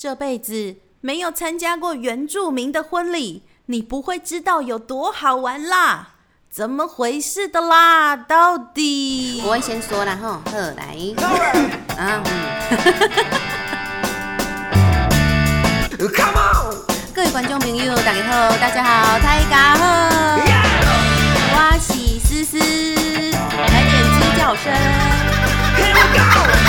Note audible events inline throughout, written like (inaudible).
这辈子没有参加过原住民的婚礼，你不会知道有多好玩啦！怎么回事的啦？到底我会先说啦吼，好来，啊，嗯，Come on！各位观众朋友，大家好，大家好，大家好，我是思思，来点鸡叫声。Here we go!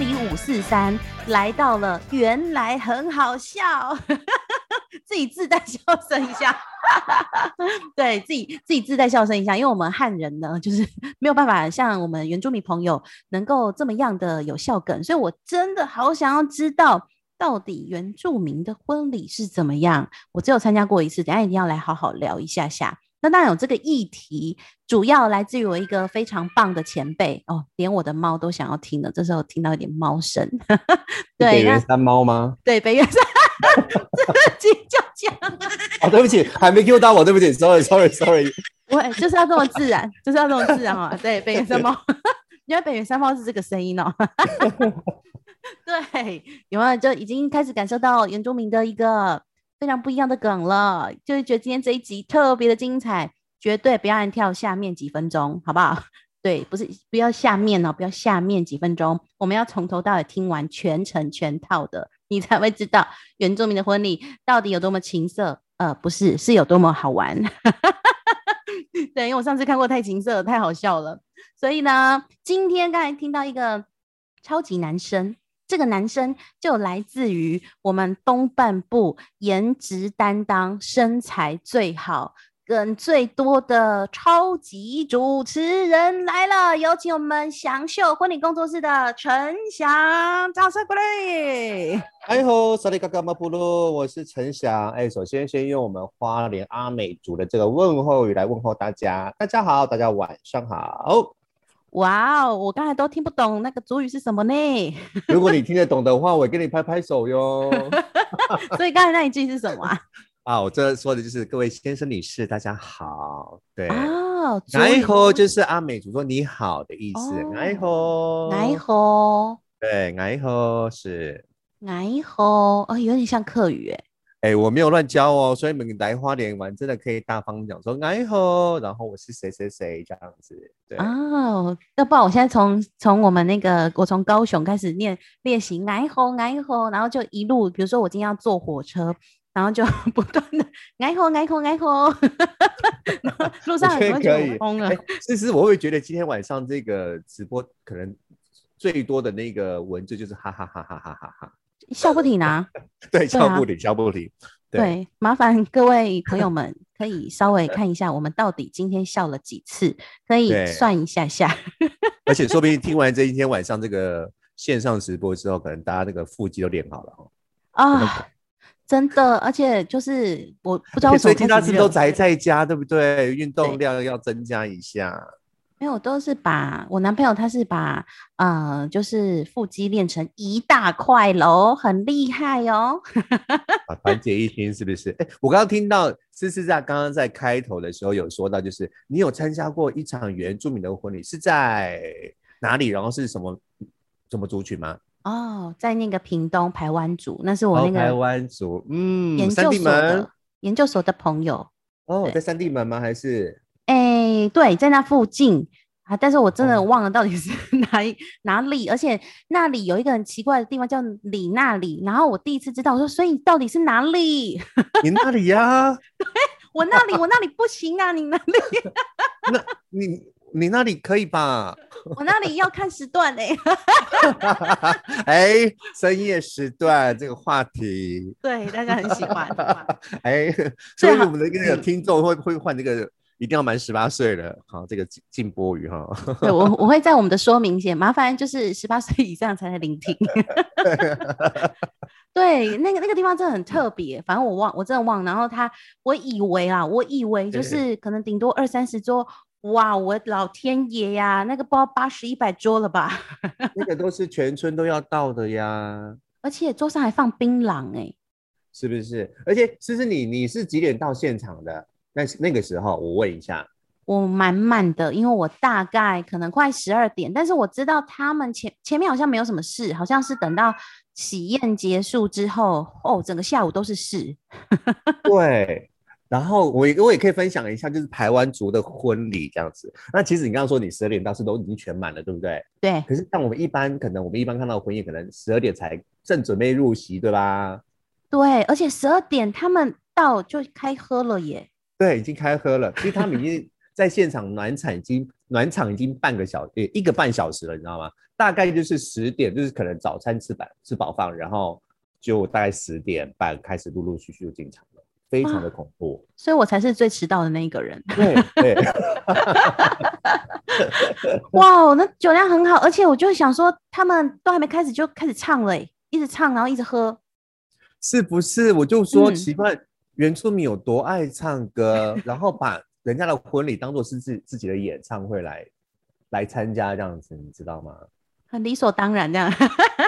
零五四三来到了，原来很好笑，(laughs) 自己自带笑声一下，(laughs) 对自己自己自带笑声一下，因为我们汉人呢，就是没有办法像我们原住民朋友能够这么样的有笑梗，所以我真的好想要知道。到底原住民的婚礼是怎么样？我只有参加过一次，等下一定要来好好聊一下下。那当然有这个议题，主要来自于我一个非常棒的前辈哦，连我的猫都想要听的。这时候听到一点猫声，(laughs) 对，北原山猫吗？(laughs) 对北原山自己就讲，哦，对不起，还没 Q 到我，对不起，sorry，sorry，sorry。(laughs) 我就是要这么自然，就是要这么自然啊。对，北原山猫，因为北原山猫是这个声音哦。对，有没有就已经开始感受到原住民的一个非常不一样的梗了？就是觉得今天这一集特别的精彩，绝对不要按跳下面几分钟，好不好？(laughs) 对，不是不要下面哦，不要下面几分钟，我们要从头到尾听完全程全套的，你才会知道原住民的婚礼到底有多么情色。呃，不是，是有多么好玩。(laughs) 对，因为我上次看过太情色，太好笑了。所以呢，今天刚才听到一个超级男生，这个男生就来自于我们东半部颜值担当、身材最好、梗最多的超级主持人来了，有请我们祥秀婚礼工作室的陈翔，掌声鼓励。哎吼，萨利嘎嘎马布鲁，我是陈翔。哎，首先先用我们花莲阿美族的这个问候语来问候大家。大家好，大家晚上好。哇哦，我刚才都听不懂那个主语是什么呢？如果你听得懂的话，我给你拍拍手哟。(laughs) 所以刚才那一句是什么啊？(laughs) 啊，我这说的就是各位先生女士，大家好。对，哦，主哎语吼就是阿美族说你好的意思哦。哎吼，哎吼，对，哎吼是。哎吼，哦，有点像客语哎。哎，我没有乱教哦，所以你们来花莲玩真的可以大方讲说哎吼，然后我是谁谁谁这样子。对，哦，要不然我现在从从我们那个，我从高雄开始念练习，哎吼哎吼，然后就一路，比如说我今天要坐火车，然后就 (laughs) 不断的哎吼哎吼哎吼，(laughs) 路上很多人觉我觉得可以疯了哎，其实我会觉得今天晚上这个直播可能最多的那个文字就是哈哈哈哈哈哈哈，笑不停啊。(laughs) 对，笑不停，笑不停。对，对，麻烦各位朋友们可以稍微看一下，我们到底今天笑了几次，可以算一下下。(laughs) 而且说不定听完这一天晚上这个线上直播之后，可能大家那个腹肌都练好了哦。啊，真的，而且就是我不知道为什么最近大家开始热是不是都宅在家，对不对？运动量要增加一下。没有，都是把我男朋友他是把呃，就是腹肌练成一大块喽，很厉害哦。(laughs) 啊，团结一心是不是？哎，我刚刚听到思思在刚刚在开头的时候有说到，就是你有参加过一场原住民的婚礼，是在哪里？然后是什么什么族群吗？哦，在那个屏东台湾族，那是我那哦台个湾族，嗯，研究所的。研究所的朋友。哦，在三地门吗？还是哎，对，在那附近啊，但是我真的哦忘了到底是 (laughs) 哪一哪里，而且那里有一个很奇怪的地方叫里那里，然后我第一次知道，我说所以到底是哪里？(laughs) 你那里呀、我那里我那里不行啊，你那里 (laughs) 那你你那里可以吧？我那里要看时段哎、哎，深夜时段这个话题，对，大家很喜欢。哎，所以我们的那个听众会会换这个，一定要满十八岁了，好，这个禁禁播语哈。对我我会在我们的说明写，麻烦就是十八岁以上才能聆听。(laughs) 对，那个那个地方真的很特别，反正我忘，我真的忘。然后他，我以为啊，我以为就是可能顶多二三十桌，哇，我老天爷呀，那个不知道八十一百桌了吧？(laughs) 那个都是全村都要到的呀，而且桌上还放槟榔哎、是不是？而且思思你你是几点到现场的？那那个时候我问一下，我满满的，因为我大概可能快十二点，但是我知道他们前前面好像没有什么事，好像是等到喜宴结束之后，哦，整个下午都是事。(laughs) 对，然后我也我也可以分享一下，就是台湾族的婚礼这样子。那其实你刚刚说你十二点到是都已经全满了，对不对？对，可是像我们一般，可能我们一般看到婚宴，可能十二点才正准备入席，对吧？对，而且十二点他们到就开喝了耶。对，已经开喝了。其实他们已经 (laughs) 在现场暖场，已经暖场已经半个小呃一个半小时了，你知道吗？大概就是十点，就是可能早餐吃饱吃饱饭，然后就大概十点半开始陆陆续续就进场了，非常的恐怖。所以我才是最迟到的那一个人。对对，(laughs) 哇哦，那酒量很好，而且我就想说，他们都还没开始就开始唱了，一直唱，然后一直喝。是不是？我就说嗯奇怪，原住民有多爱唱歌，(laughs) 然后把人家的婚礼当做是自自己的演唱会来来参加这样子，你知道吗？很理所当然这样。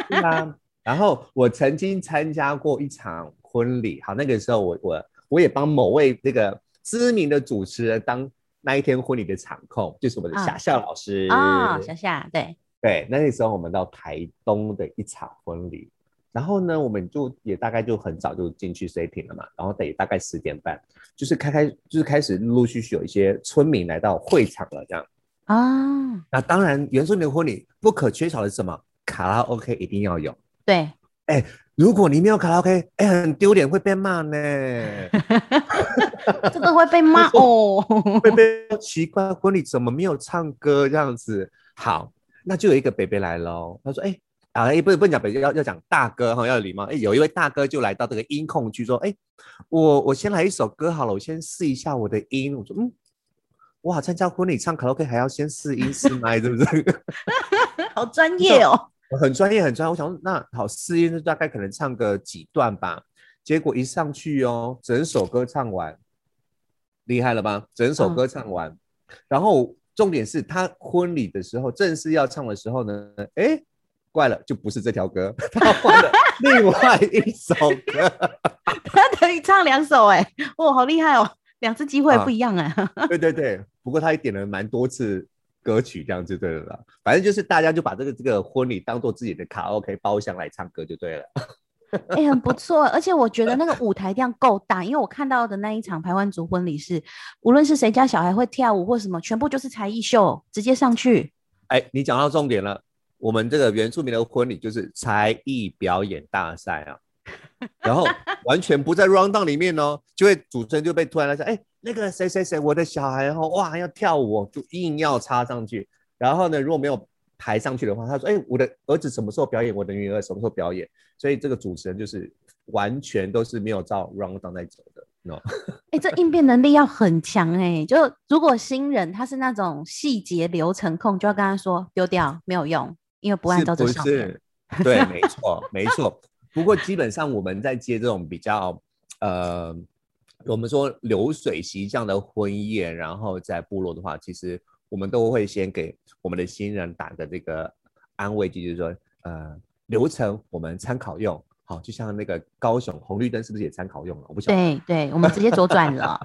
对啊。然后我曾经参加过一场婚礼，好，那个时候我我我也帮某位那个知名的主持人当那一天婚礼的场控，就是我们的啊夏夏老师啊、小夏，对，对，那个时候我们到台东的一场婚礼，然后呢，我们就也大概就很早就进去 setting 了嘛，然后得大概十点半，就是开开就是开始陆陆续续有一些村民来到会场了，这样。啊，那当然，原住民的婚礼不可缺少的是什么？卡拉 OK 一定要有。对，如果你没有卡拉 OK，哎，很丢脸，会被骂呢。(laughs) (laughs) 这个会被骂哦。会被奇怪，婚礼怎么没有唱歌这样子？好，那就有一个北北来喽。他说：“哎、啊，哎，不是不能讲北京，要要讲大哥哈，要有礼貌。哎、有一位大哥就来到这个音控区说：，哎、我我先来一首歌好了，我先试一下我的音。我说：，嗯，哇，参加婚礼唱卡拉 OK 还要先试音试麦，(laughs) 是不是？(laughs) 好专业哦。很专业，很专业。我想说，那好，试音就大概可能唱个几段吧。结果一上去哦，整首歌唱完，厉害了吧？整首歌唱完，然后重点是他婚礼的时候，正式要唱的时候呢，哎，怪了，就不是这条歌，(laughs) 他换了 (laughs) 另外一首歌。(laughs) 他等于唱两首哎，哇，好厉害哦，两次机会啊不一样哎。对对对，不过他也点了蛮多次歌曲，这样就对了啦。反正就是大家就把这个这个婚礼当做自己的卡拉 OK 包厢来唱歌就对了。哎、很不错，而且我觉得那个舞台一定要够大，因为我看到的那一场台湾族婚礼是，无论是谁家小孩会跳舞或什么，全部就是才艺秀，直接上去。哎，你讲到重点了，我们这个原住民的婚礼就是才艺表演大赛啊，(laughs) 然后完全不在 round down 里面哦，就会主持人就被突然来说，哎，那个谁谁谁，我的小孩哦，哇要跳舞哦，就硬要插上去，然后呢，如果没有排上去的话，他说，哎，我的儿子什么时候表演，我的女儿什么时候表演，所以这个主持人就是完全都是没有照 round down 在走的，no，(laughs) 哎、这应变能力要很强哎、就如果新人他是那种细节流程控，就要跟他说丢掉没有用，因为不按照这上面。是？对，没错，没错。不过基本上我们在接这种比较呃，我们说流水席这样的婚宴，然后在部落的话，其实我们都会先给我们的新人打个这个安慰剂，就是说呃，流程我们参考用。好，就像那个高雄红绿灯是不是也参考用了？我不晓得对对，我们直接左转了。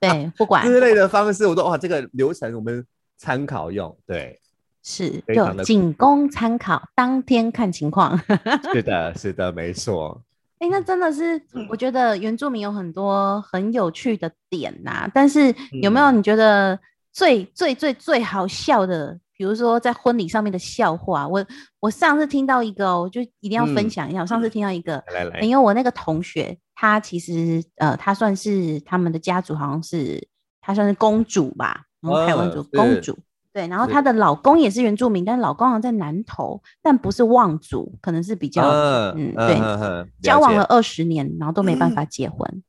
对，不管之类的方式，我都哇，这个流程我们参考用。对，是就仅供参考，当天看情况。(laughs) 是的，是的，没错。哎、那真的是，我觉得原住民有很多很有趣的点呐、但是有没有嗯你觉得最最最最好笑的？比如说在婚礼上面的笑话，我我上次听到一个、哦，我就一定要分嗯享一下。我上次听到一个，来来来，因为我那个同学，她其实呃，她算是他们的家族好像是她算是公主吧，然后台湾族公主。对，然后她的老公也是原住民，但是老公好像在南投，但不是望族，可能是比较嗯对嗯嗯交往了，二十年，然后都没办法结婚，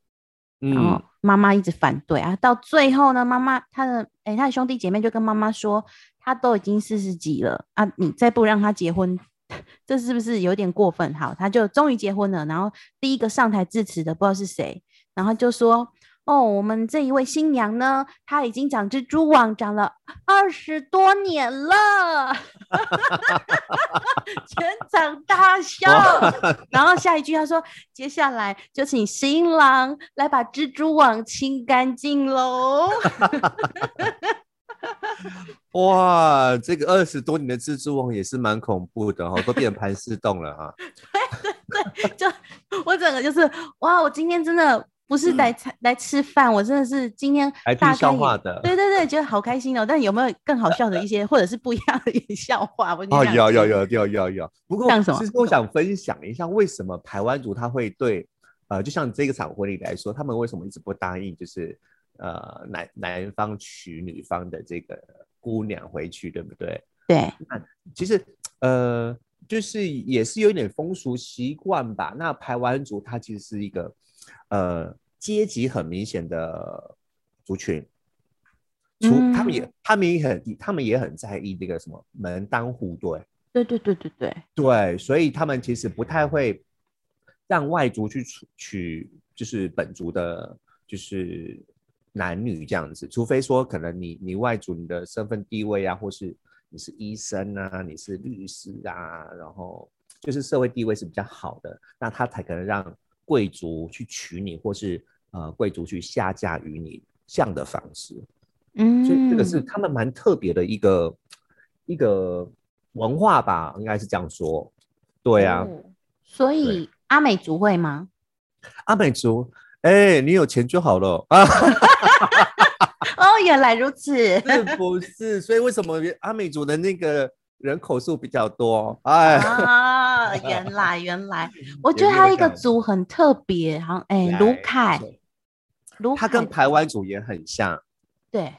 然后嗯，妈妈一直反对啊，到最后呢，妈妈她的哎、她的兄弟姐妹就跟妈妈说，她都已经四十几了啊，你再不让她结婚，(laughs) 这是不是有点过分？好，她就终于结婚了，然后第一个上台致辞的不知道是谁，然后就说哦，我们这一位新娘呢，她已经长蜘蛛网长了二十多年了，(laughs) 全场大笑。然后下一句她说：“接下来就请新郎来把蜘蛛网清干净喽。(laughs) 哇，这个二十多年的蜘蛛网也是蛮恐怖的哈、都变盘丝洞了哈。对对对，就我整个就是哇，我今天真的不是来吃、来吃饭，我真的是今天来听大笑话的对对对，觉得好开心哦。但有没有更好笑的一些，或者是不一样的一些笑话？我哦，有有有有有有有。不过其实我想分享一下，为什么台湾族他会对呃，就像这个场婚礼来说，他们为什么一直不答应，就是呃男男方娶女方的这个姑娘回去，对不对？对，其实呃，就是也是有一点风俗习惯吧。那台湾族他其实是一个呃阶级很明显的族群，除、他们也他们也很他们也很在意这个什么门当户对，对对对对对，对，所以他们其实不太会让外族去娶娶就是本族的，就是男女这样子，除非说可能你你外族你的身份地位啊，或是你是医生啊，你是律师啊，然后就是社会地位是比较好的，那他才可能让贵族去娶你，或是呃贵族去下嫁于你这样的方式。嗯，所以这个是他们蛮特别的一个一个文化吧，应该是这样说。对啊，哦所以阿美族会吗？阿美族，哎、你有钱就好了啊，(laughs) 哦，原来如此。是不是？所以为什么阿美族的那个人口数比较多？(laughs) 哎，啊，原来原来，(laughs) 我觉得他一个族很特别，好像哎，卢来凯，卢他跟凯台湾族也很像。对，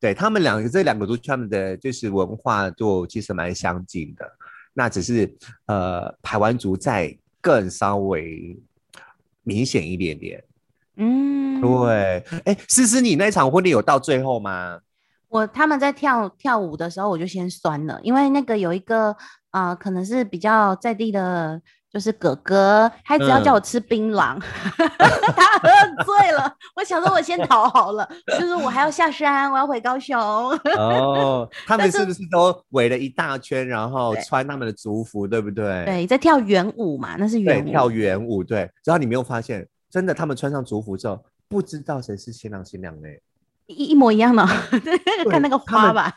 对他们两个这两个族群，他们的就是文化就其实蛮相近的。那只是呃，台湾族在更稍微明显一点点。嗯，对，哎，思思，你那场婚礼有到最后吗？我他们在跳跳舞的时候，我就先酸了，因为那个有一个呃，可能是比较在地的，就是哥哥，他只要叫嗯我吃槟榔，(laughs) 他喝醉了。我想说，我先逃好了，就是我还要下山，我要回高雄。(laughs) 哦，他们是是不是都围了一大圈，然后穿他们的族服，对不对？对，在跳圆舞嘛，那是对，圆舞。跳圆舞，对。然后你没有发现，真的他们穿上族服之后，不知道谁是新郎新娘呢？一一模一样的，(laughs) 对，看那个花吧。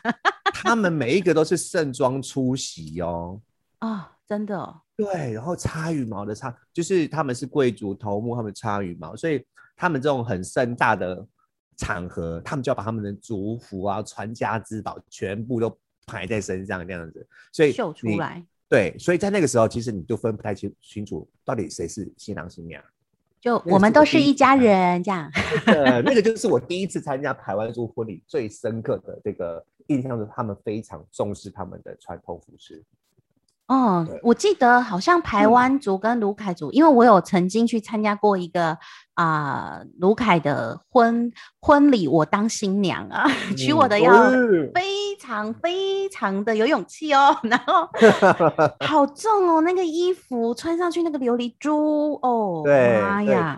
他们每一个都是盛装出席哦。(laughs) 哦，真的哦，对，然后插羽毛的插，就是他们是贵族头目，他们插羽毛，所以他们这种很盛大的场合，他们就要把他们的族服啊、传家之宝全部都排在身上这样子，所以秀出你来，对，所以在那个时候，其实你就分不太清清楚到底谁是新郎新娘。就我们都是一一家人，这样。呃，那个就是我第一次参加台湾族婚礼最深刻的这个印象，就是他们非常重视他们的传统服饰。哦，我记得好像台嗯。湾族跟卢凯族，因为我有曾经去参加过一个啊卢凯的婚婚礼，我当新娘啊，(laughs) 娶我的嗯要哦非常非常的有勇气哦，(laughs) 然后 (laughs) 好重哦，那个衣服穿上去那个琉璃珠哦，妈呀，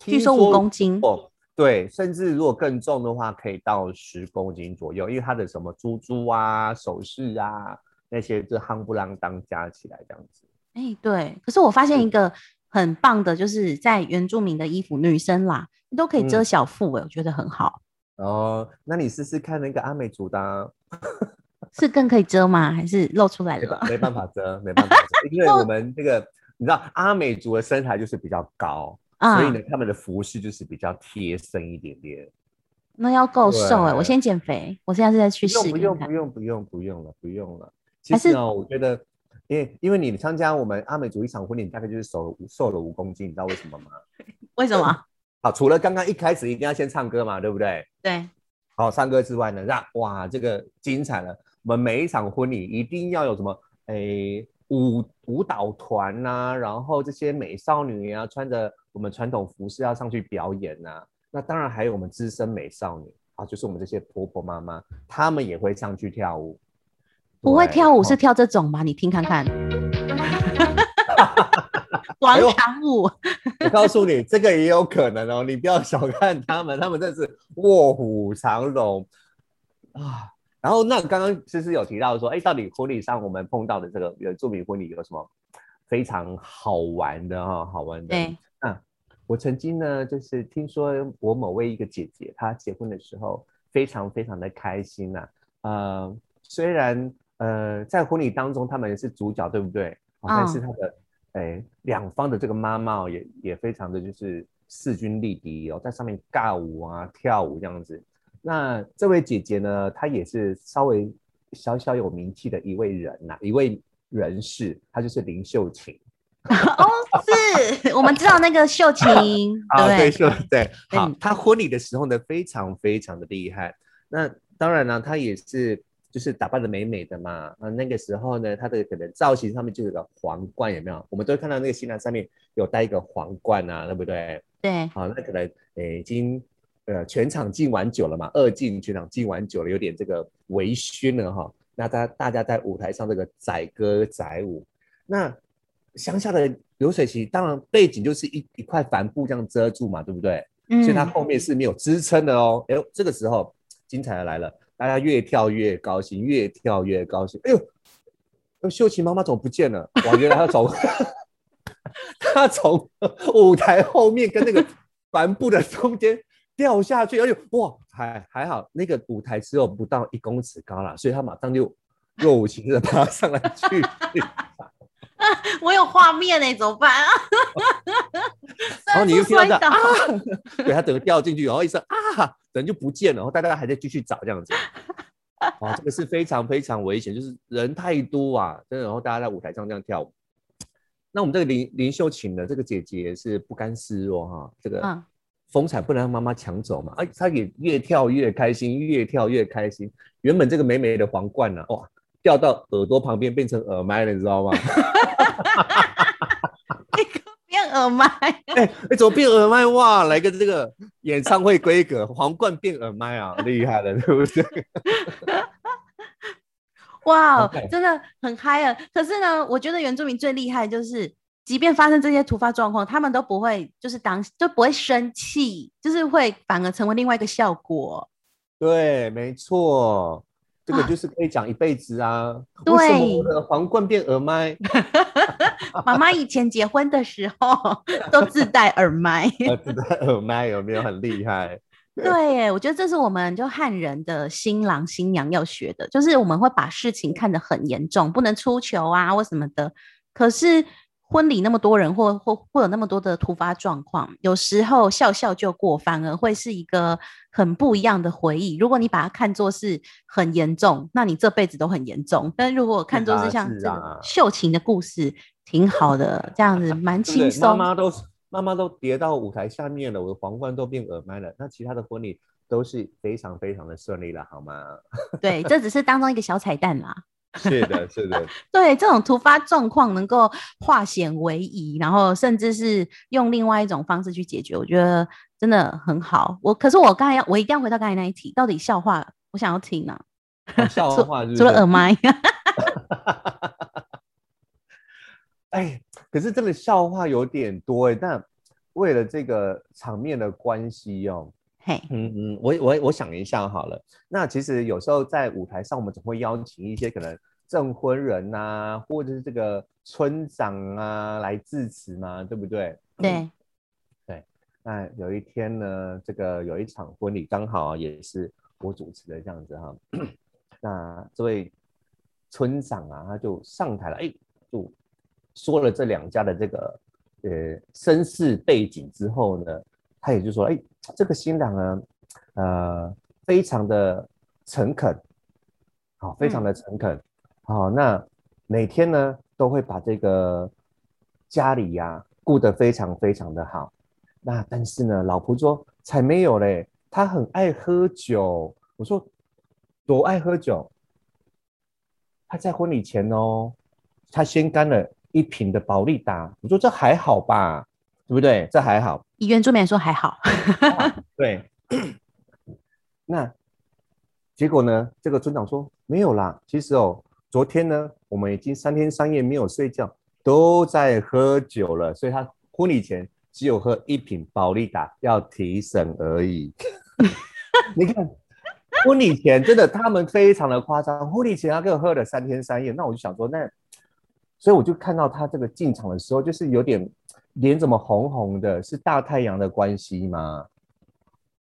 据说五公斤。哦，对，甚至如果更重的话，可以到十公斤左右，因为它的什么珠珠啊、首饰啊那些，就夯不啷当加起来这样子。哎，对，可是我发现嗯一个很棒的，就是在原住民的衣服，女生啦，你都可以遮嗯小腹，哎，我觉得很好。哦，那你试试看那个阿美族的、啊，(laughs) 是更可以遮吗？还是露出来了？没办法遮，没办法遮，因为我们这个你知道阿美族的身材就是比较高，啊所以呢，他们的服饰就是比较贴身一点点。那要够瘦哎、对我先减肥，我现在是在去试不用。不用不用不用了不用了。其实呢，我觉得，因为因为你参加我们阿美族一场婚礼，你大概就是瘦了瘦了五公斤，你知道为什么吗？(laughs) 为什么？(laughs) 好，除了刚刚一开始一定要先唱歌嘛，对不对？对，好，唱歌之外呢，让哇这个精彩了。我们每一场婚礼一定要有什么诶舞舞蹈团呐、然后这些美少女啊，穿着我们传统服饰要上去表演呐、那当然还有我们资深美少女啊，就是我们这些婆婆妈妈，她们也会上去跳舞。不会跳舞是哦跳这种吗？你听看看，(laughs) 广场舞。我告诉你，这个也有可能哦，你不要小看他们，他们真是卧虎藏龙啊。然后那刚刚思思有提到说，哎，到底婚礼上我们碰到的这个原住民婚礼有什么非常好玩的哈？好玩的。对，啊，我曾经呢，就是听说我某位一个姐姐，她结婚的时候非常非常的开心呐。呃，虽然呃在婚礼当中他们是主角，对不对？哦、但是他的哎两方的这个妈妈也也非常的就是势均力敌哦，在上面尬舞啊跳舞这样子。那这位姐姐呢，她也是稍微小小有名气的一位人呐，一位人士，她就是林秀琴。(laughs) 哦，是我们知道那个秀琴，(laughs) 对对？秀对，好，她婚礼的时候呢，非常非常的厉害。那当然呢，她也是就是打扮的美美的嘛。啊，那个时候呢，她的可能造型上面就有个皇冠，有没有？我们都会看到那个新郎上面有戴一个皇冠啊，对不对？对。好，那可能诶已经。呃，全场敬完酒了嘛？二敬全场敬完酒了，有点这个微醺了哈。那大大家在舞台上这个载歌载舞，那乡下的流水席当然背景就是一一块帆布这样遮住嘛，对不对？嗯。所以它后面是没有支撑的哦。哎呦，这个时候精彩的来了，大家越跳越高兴，越跳越高兴。哎呦，秀琴妈妈怎么不见了？哇，原来她从 (laughs) 她从舞台后面跟那个帆布的中间。掉下去，哎呦哇，还还好，那个舞台只有不到一公尺高了，所以她马上就若无其事的爬上来去。(laughs) (laughs) 我有画面哎，怎么办啊？然后你又听到 (laughs) 啊，(laughs) 对他整个掉进去，然后一声啊，人就不见了，然后大家还在继续找这样子。哦，这个是非常非常危险，就是人太多啊，真的，然后大家在舞台上这样跳舞。那我们这个林林秀琴的这个姐姐是不甘示弱哈，这个。风采不能让妈妈抢走嘛？哎，她也越跳越开心，越跳越开心。原本这个美美的皇冠呢，哇，掉到耳朵旁边变成耳麦了，你知道吗？(laughs) 变耳麦？(laughs) 哎哎，怎么变耳麦？哇，来个这个演唱会规格，皇冠变耳麦啊，厉害了，对不对？(laughs) 哇，真的很嗨啊！可是呢，我觉得原住民最厉害就是。即便发生这些突发状况，他们都不会就是当就不会生气，就是会反而成为另外一个效果。对，没错，这个就是可以讲一辈子啊。为什么我的皇冠变耳麦？妈妈以前结婚的时候 (laughs) 都自带耳麦，(laughs) 自带耳麦有没有很厉害？对，我觉得这是我们就汉人的新郎新娘要学的，就是我们会把事情看得很严重，不能出糗啊或什么的。可是。婚礼那么多人，或或会有那么多的突发状况，有时候笑笑就过，反而会是一个很不一样的回忆。如果你把它看作是很严重，那你这辈子都很严重。但如果看作是像这个秀琴的故事，挺好的，这样子蛮轻松。妈妈都妈妈都跌到舞台下面了，我的皇冠都变耳麦了。那其他的婚礼都是非常非常的顺利了，好吗？(laughs) 对，这只是当中一个小彩蛋啦。(laughs) 是的，是的，(laughs) 对这种突发状况能够化险为夷，然后甚至是用另外一种方式去解决，我觉得真的很好。我可是我刚才要，我一定要回到刚才那一题，到底笑话我想要听呢？笑话除了耳麦。(laughs) 哎，可是这个笑话有点多哎，但为了这个场面的关系哦。嘿，嗯嗯，我我我想一下好了。那其实有时候在舞台上，我们总会邀请一些可能证婚人呐，或者是这个村长啊来致辞嘛，对不对？对，对。那有一天呢，这个有一场婚礼，刚好也是我主持的这样子哈。(coughs) 那这位村长啊，他就上台了，哎，就说了这两家的这个呃身世背景之后呢，他也就说，哎。这个新郎呢，呃，非常的诚恳，好，非常的诚恳，好，那每天呢都会把这个家里呀顾得非常非常的好。那但是呢，老婆说才没有嘞，他很爱喝酒。我说多爱喝酒？他在婚礼前哦，他先干了一瓶的保利达。我说这还好吧，对不对？这还好。医院住民说还好，(laughs) 对。那结果呢？这个村长说没有啦。其实哦，昨天呢，我们已经三天三夜没有睡觉，都在喝酒了。所以他婚礼前只有喝一瓶保利达要提神而已。(laughs) 你看婚礼前真的他们非常的夸张，婚礼前他给我喝了三天三夜，那我就想说，那所以我就看到他这个进场的时候，就是有点脸怎么红红的，是大太阳的关系吗？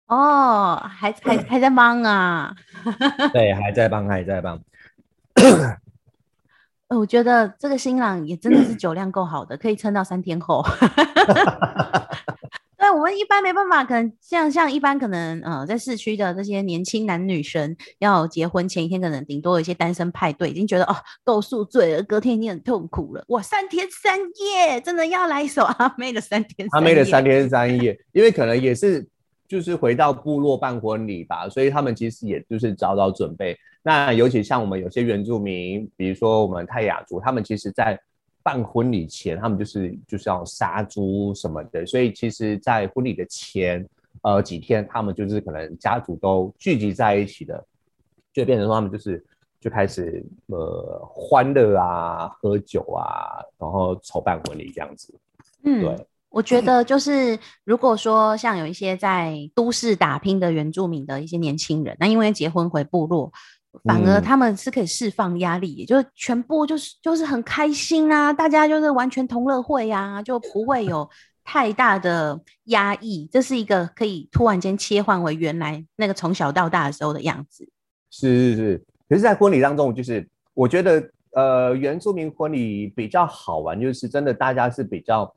哦，还还还在忙啊。(laughs) 对，还在帮，还在帮。呃，我觉得这个新郎也真的是酒量够好的，可以撑到三天后。(laughs) 对，我们一般没办法，可能像像一般可能呃，在市区的这些年轻男女生要结婚前一天，可能顶多有一些单身派对，已经觉得哦够宿醉了，隔天已经很痛苦了。哇，三天三夜，真的要来一首 (laughs) 阿妹的三天阿妹的三天三夜，因为可能也是。就是回到部落办婚礼吧，所以他们其实也就是早早准备。那尤其像我们有些原住民，比如说我们泰雅族，他们其实在办婚礼前，他们就是就是要杀猪什么的。所以其实，在婚礼的前呃几天，他们就是可能家族都聚集在一起的，就变成说他们就是就开始呃欢乐啊、喝酒啊，然后筹办婚礼这样子。嗯，对。我觉得就是，如果说像有一些在都市打拼的原住民的一些年轻人，那因为结婚回部落，反而他们是可以释放压力，也就是全部就是就是很开心啊，大家就是完全同乐会呀，就不会有 (laughs) 太大的压抑，这是一个可以突然间切换为原来那个从小到大的时候的样子。是是是，可是，在婚礼当中，就是我觉得，呃，原住民婚礼比较好玩，就是真的大家是比较。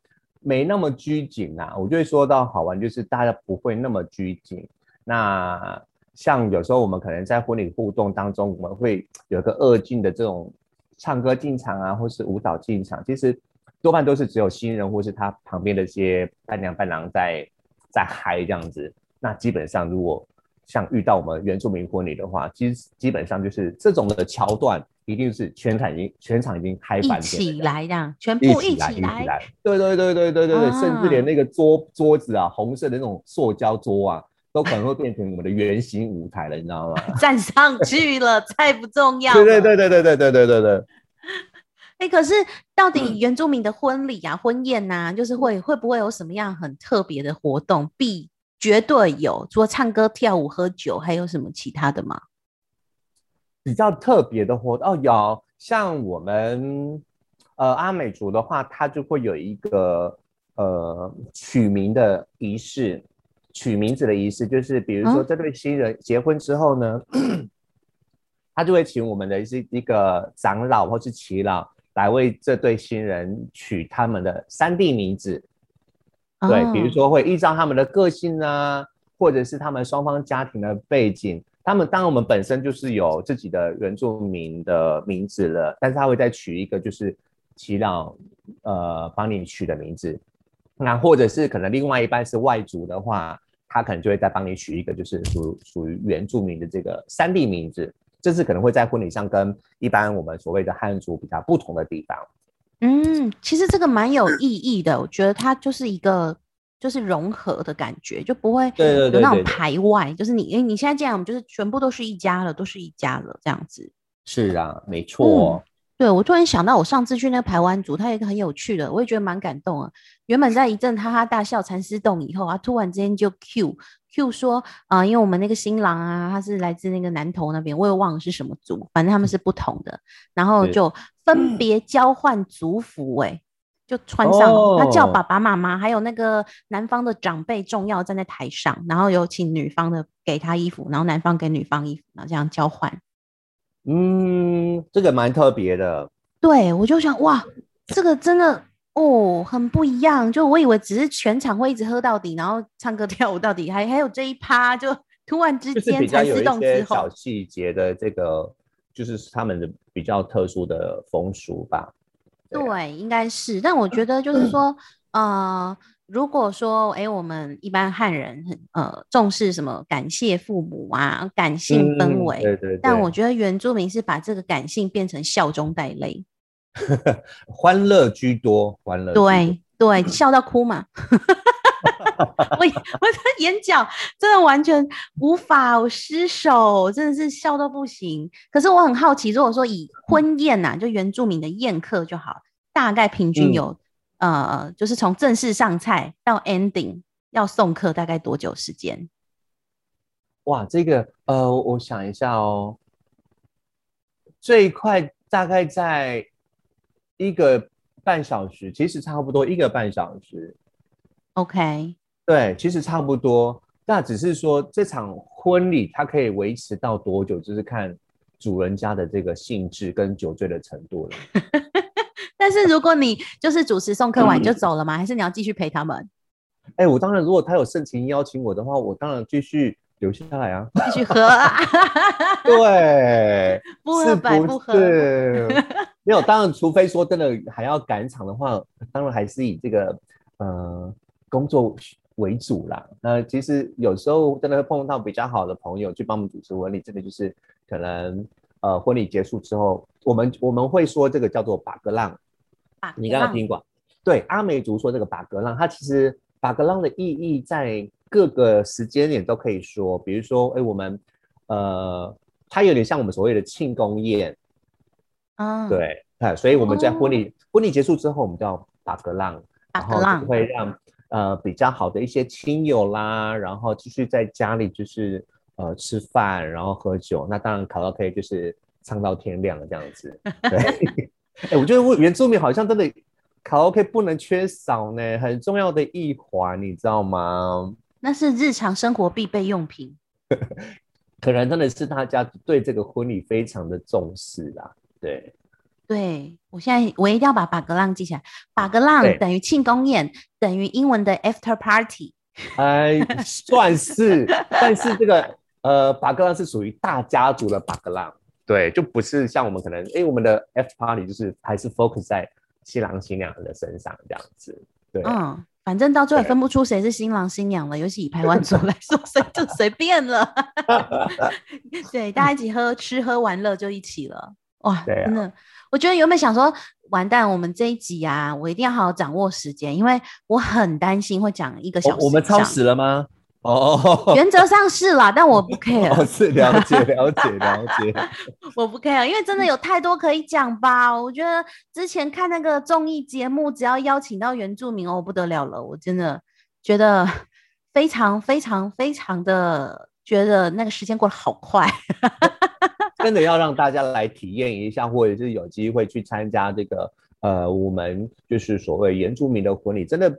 没那么拘谨啊，我就会说到好玩，就是大家不会那么拘谨。那像有时候我们可能在婚礼互动当中，我们会有一个二进的这种唱歌进场啊，或是舞蹈进场，其实多半都是只有新人或是他旁边的一些伴娘伴郎在在嗨这样子。那基本上如果像遇到我们原住民婚礼的话，其实基本上就是这种的桥段。一定是全场已经全场已经嗨翻起来，的全部一起来，一起来，对对对对对对对，甚至连那个桌桌子啊，红色的那种塑胶桌啊，都可能会变成我们的圆形舞台了，你知道吗？(laughs) 站上去了，再不重要。对对对对对对对对对对。(laughs) 哎，可是到底原住民的婚礼啊、婚宴呐，就是会会不会有什么样很特别的活动？必绝对有，除了唱歌、跳舞、喝酒，还有什么其他的吗？比较特别的活动哦，有像我们呃阿美族的话，它就会有一个呃取名的仪式，取名字的仪式，就是比如说这对新人结婚之后呢，(clears throat) 他就会请我们的一些一个长老或是耆老来为这对新人取他们的三地名字，对，比如说会依照他们的个性啊，或者是他们双方家庭的背景。他们当然，我们本身就是有自己的原住民的名字了，但是他会再取一个就是祈祷，呃，帮你取的名字。那或者是可能另外一半是外族的话，他可能就会再帮你取一个就是属属于原住民的这个三地名字。这是可能会在婚礼上跟一般我们所谓的汉族比较不同的地方。嗯，其实这个蛮有意义的，我觉得它就是一个。就是融合的感觉，就不会有那种排外。就是你，哎，你现在这样，我们就是全部都是一家了，都是一家了，这样子。是啊，没错。对我突然想到，我上次去那个排湾族，他有一个很有趣的，我也觉得蛮感动啊。原本在一阵哈哈大笑、蚕丝洞以后啊，突然之间就 Q Q 说啊，因为我们那个新郎啊，他是来自那个南投那边，我也忘了是什么族，反正他们是不同的，然后就分别交换族服，哎。就穿上，他叫爸爸妈妈，还有那个男方的长辈重要站在台上，然后有请女方的给他衣服，然后男方给女方衣服，然后这样交换。嗯，这个蛮特别的。对，我就想哇，这个真的哦，很不一样。就我以为只是全场会一直喝到底，然后唱歌跳舞到底，还还有这一趴，就 (laughs) 突然之间才自动之后，小细节的这个就是他们的比较特殊的风俗吧。对，应该是，但我觉得就是说，呃，如果说，哎，我们一般汉人很呃重视什么感谢父母啊，感性氛围，对对。但我觉得原住民是把这个感性变成笑中带泪，(laughs) 欢乐居多，欢乐。对对，笑到哭嘛。(laughs) 我 (laughs) 我的眼角真的完全无法失手，真的是笑到不行。可是我很好奇，如果说以婚宴呐，就原住民的宴客就好，大概平均有呃，就是从正式上菜到 ending 要送客大概多久时间？哇，这个呃，我想一下哦，最快大概在一个半小时，其实差不多一个半小时。OK，对，其实差不多。那只是说这场婚礼它可以维持到多久，就是看主人家的这个兴致跟酒醉的程度了。(laughs) 但是如果你就是主持送客完你就走了吗？还是你要继续陪他们哎，我当然，如果他有盛情邀请我的话，我当然继续留下来啊。继续喝啊？(laughs) 对，(laughs) 不喝是白不喝。是？没有，当然，除非说真的还要赶场的话，当然还是以这个呃工作为主啦。那其实有时候真的会碰到比较好的朋友去帮我们主持婚礼，真的就是可能呃婚礼结束之后，我们我们会说这个叫做把个浪，把你刚刚听过？对，阿美族说这个把格浪，它其实把格浪的意义在各个时间点都可以说，比如说，哎，我们呃，它有点像我们所谓的庆功宴，啊，，对，哎，所以我们在婚礼、婚礼结束之后，我们叫把格浪，然后就会让呃比较好的一些亲友啦，然后继续在家里就是呃吃饭，然后喝酒，那当然卡拉 OK 就是唱到天亮这样子，对，(laughs) (laughs) 哎，我觉得原住民好像真的卡拉 OK 不能缺少呢，很重要的一环，你知道吗？那是日常生活必备用品。(laughs) 可能真的是大家对这个婚礼非常的重视啦，对。对我现在我一定要把把格浪记起来，把格浪等于庆功宴，等于英文的 after party。哎，算是，(laughs) 但是这个呃，把格浪是属于大家族的把格浪，对，就不是像我们可能，哎，我们的 F party 就是还是 focus 在新郎新娘的身上这样子，对，嗯，反正到最后也分不出谁是新郎新娘了，尤其以台湾族来说，所以就 (laughs) 随便了。(laughs) 对，大家一起喝吃喝玩乐就一起了。哇，对啊真的，我觉得原本想说，完蛋，我们这一集啊，我一定要好好掌握时间，因为我很担心会讲一个小时、我我们超时。了吗？哦，原则上是啦，但我不 (laughs) care，哦，是了解了解了解，(laughs) 我不 care，因为真的有太多可以讲吧。我觉得之前看那个综艺节目，只要邀请到原住民哦，不得了了，我真的觉得非常非常非常的觉得那个时间过得好快。(laughs) 真的要让大家来体验一下，或者是有机会去参加这个呃，我们就是所谓原住民的婚礼，真的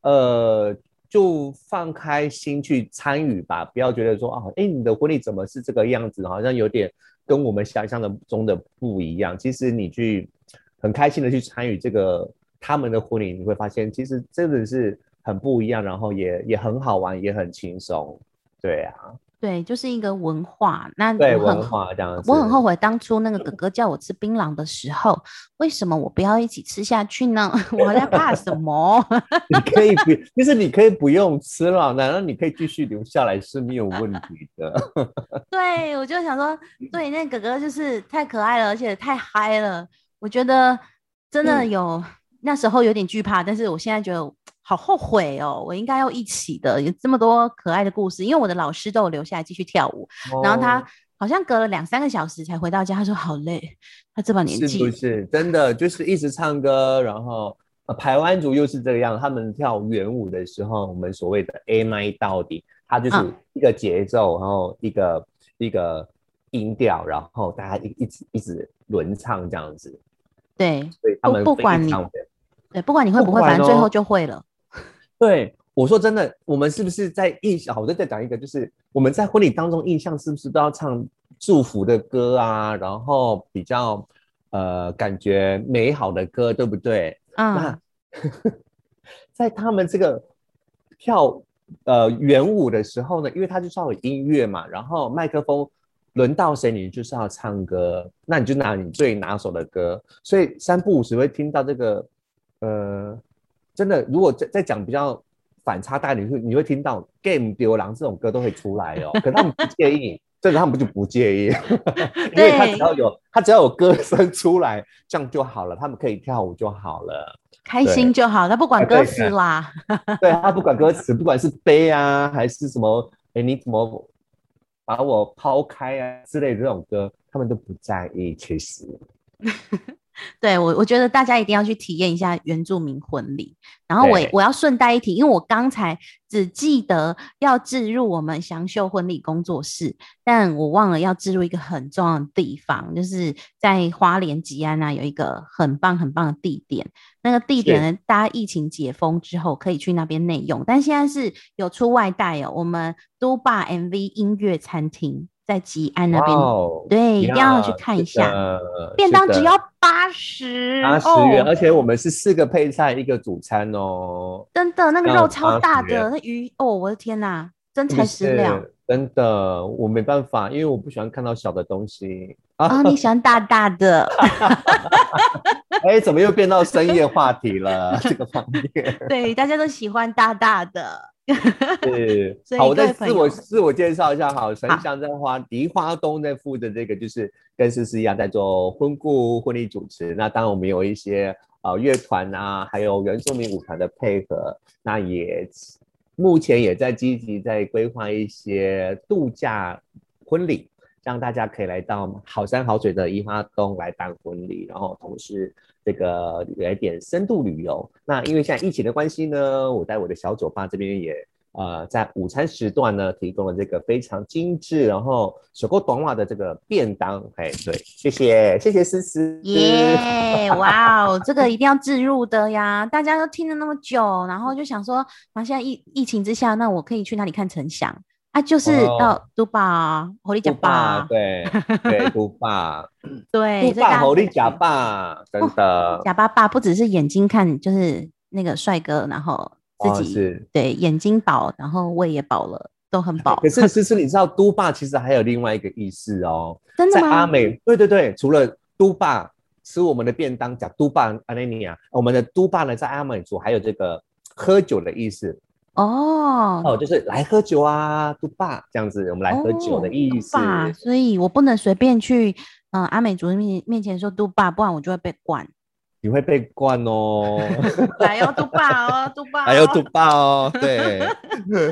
呃，就放开心去参与吧，不要觉得说啊，哎，你的婚礼怎么是这个样子，好像有点跟我们想象的中的不一样。其实你去很开心的去参与这个他们的婚礼，你会发现其实真的是很不一样，然后也也很好玩，也很轻松。对啊，对，就是一个文化。那对文化这样子，我很后悔当初那个哥哥叫我吃槟榔的时候，为什么我不要一起吃下去呢？(laughs) 我还在怕什么？(laughs) 你可以不，就是你可以不用吃了，难道你可以继续留下来是没有问题的。(laughs) 对，我就想说，对，那哥哥就是太可爱了，而且太嗨了。我觉得真的嗯有、那时候有点惧怕，但是我现在觉得好后悔哦，我应该要一起的。有这么多可爱的故事，因为我的老师都有留下来继续跳舞，然后他哦。好像隔了两三个小时才回到家，他说好累，他这把年是纪不是？真的就是一直唱歌，然后呃，台湾族又是这个样，他们跳圆舞的时候，我们所谓的 A 麦到底，它就是嗯一个节奏，然后一个一个音调，然后大家一一直一直轮唱这样子，对所以他们非不管你对，不管你会不不会，反正最后哦就会了。(laughs) 对，我说真的，我们是不是在印象？好，我再再讲一个，就是我们在婚礼当中印象是不是都要唱祝福的歌啊？然后比较呃感觉美好的歌，对不对？嗯那，(laughs) 在他们这个跳呃圆舞的时候呢，因为它就是要有音乐嘛，然后麦克风轮到谁，你就是要唱歌，那你就拿你最拿手的歌，所以三不五时会听到这个呃，真的，如果再再讲比较反差大，你会你会听到《Game 丢狼》这种歌都会出来哦，(laughs) 可他们不介意。真的他们就不介意，(laughs) 因为他只要有他只要有歌声出来，这样就好了，他们可以跳舞就好了。开心就好，他不管歌词啦。对 (laughs) 他不管歌词，不管是悲啊，还是什么，哎，你怎么把我抛开啊之类的这种歌，他们都不在意。其实，对我，我觉得大家一定要去体验一下原住民婚礼。然后我我要顺带一提，因为我刚才只记得要置入我们祥秀婚礼工作室，但我忘了要置入一个很重要的地方，就是在花莲吉安啊有一个很棒很棒的地点。那个地点呢，大家疫情解封之后可以去那边内用，但现在是有出外带哦。我们都霸 MV 音乐餐厅在吉安那边，哦对一定要去看一下便当只要八十，八十元，而且我们是四个配菜一个主餐哦，真的那个肉超大的，那鱼哦，我的天哪，真材实料真的，我没办法，因为我不喜欢看到小的东西啊。啊！你喜欢大大的，(laughs) 哎，怎么又变到深夜话题了？这个方面 (laughs) 对，大家都喜欢大大的。是好，我再自我自我介绍一下哈，陈好翔在花梨花东在负责这个，就是跟思思一样在做婚顾婚礼主持。那当然我们有一些呃乐团啊，还有原住民舞团的配合，那也目前也在积极在规划一些度假婚礼，让大家可以来到好山好水的宜花东来办婚礼，然后同时这个有一点深度旅游。那因为现在疫情的关系呢，我在我的小酒吧这边也呃在午餐时段呢提供了这个非常精致，然后手工短袜的这个便当。哎，对，谢谢谢谢思思，耶！哇哦，(laughs) 这个一定要置入的呀！大家都听了那么久，然后就想说，啊，现在疫疫情之下，那我可以去哪里看陈翔啊？就是哦到都巴火力甲杜爸，巴，对对，杜爸，对，(laughs) 杜爸，所以大家猴力假可以去爸，真的，假巴爸不只是眼睛看，就是那个帅哥，然后哦自己、是对眼睛饱，然后胃也饱了，都很饱可。(laughs) 是思思，你知道都霸其实还有另外一个意思哦，在真的吗？阿美，对对对，除了都霸吃我们的便当讲都霸阿内尼亚，我们的都霸呢在阿美族还有这个喝酒的意思哦哦，就是来喝酒啊，杜霸这样子，我们来喝酒的意思。爸，所以我不能随便去嗯、呃阿美族人面面前说杜爸，不然我就会被灌。你会被灌哦，(laughs) 来哦，杜爸哦，杜爸、哦，还有都霸哦，对，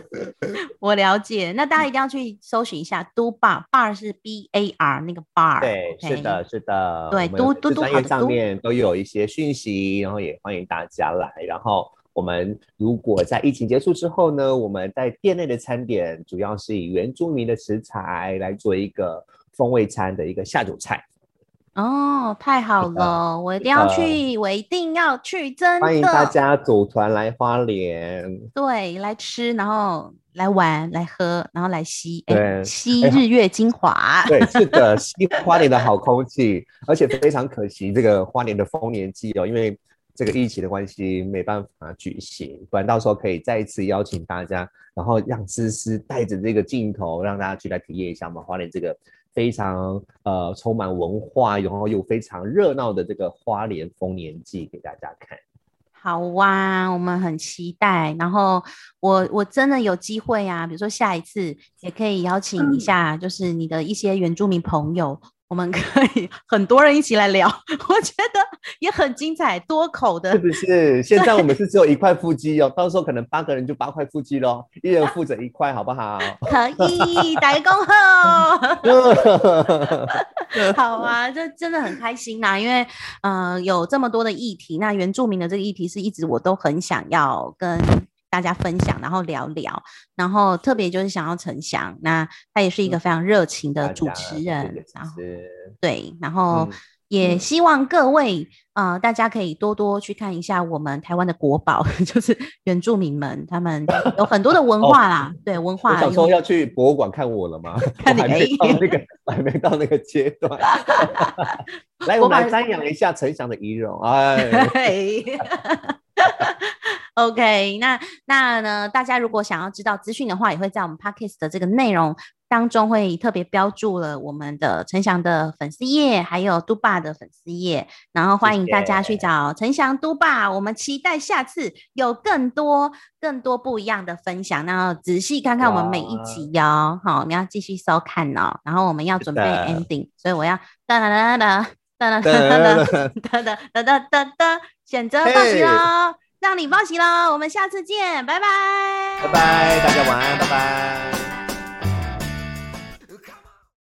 (laughs) 我了解。那大家一定要去搜寻一下都爸，bar 是 B A R 那个 bar，对，是的，是的，对嘟嘟嘟专业好的嘟上面都有一些讯息，然后也欢迎大家来。然后我们如果在疫情结束之后呢，我们在店内的餐点主要是以原住民的食材来做一个风味餐的一个下酒菜。哦，太好了，我一定要的去，我一定要去，真的。欢迎大家组团来花莲。对，来吃，然后来玩，来喝，然后来吸，吸哎日月精华。对，是的，吸花莲的好空气，而且非常可惜，这个花莲的丰年祭哦，因为这个疫情的关系没办法举行，不然到时候可以再一次邀请大家，然后让思思带着这个镜头，让大家去来体验一下我们花莲这个非常呃充满文化，然后又非常热闹的这个花莲丰年祭给大家看。好哇，我们很期待。然后我我真的有机会啊，比如说下一次也可以邀请一下，就是你的一些原住民朋友，我们可以很多人一起来聊，我觉得也很精彩，多口的是不是？现在我们是只有一块腹肌哦，到时候可能八个人就八块腹肌咯，一人负责一块，好不好？可以打个恭贺。(laughs) 好啊，这真的很开心呐、因为呃有这么多的议题，那原住民的这个议题是一直我都很想要跟大家分享，然后聊聊，然后特别就是想要陈翔，那他也是一个非常热情的主持人，是然后对，然后嗯也希望各位呃大家可以多多去看一下我们台湾的国宝，(laughs) 就是原住民们，他们 (laughs) 有很多的文化啦，对文化有想说要去博物馆看我了吗？看你没到那个，我还没到那个阶段。(laughs) 来，我们来瞻仰一下陈翔的仪容。哎，对，OK，那那呢？大家如果想要知道资讯的话，也会在我们 Podcast 的这个内容当中会特别标注了我们的陈翔的粉丝页，还有都爸的粉丝页，然后欢迎大家去找陈翔都爸。我们期待下次有更多更多不一样的分享，那仔细看看我们每一集哦。好，你要继续收看哦。然后我们要准备 ending，所以我要哒哒哒哒哒哒哒哒哒哒哒哒哒哒，选择报喜喽，让你报喜喽，我们下次见，拜拜，拜拜，大家晚安，拜拜。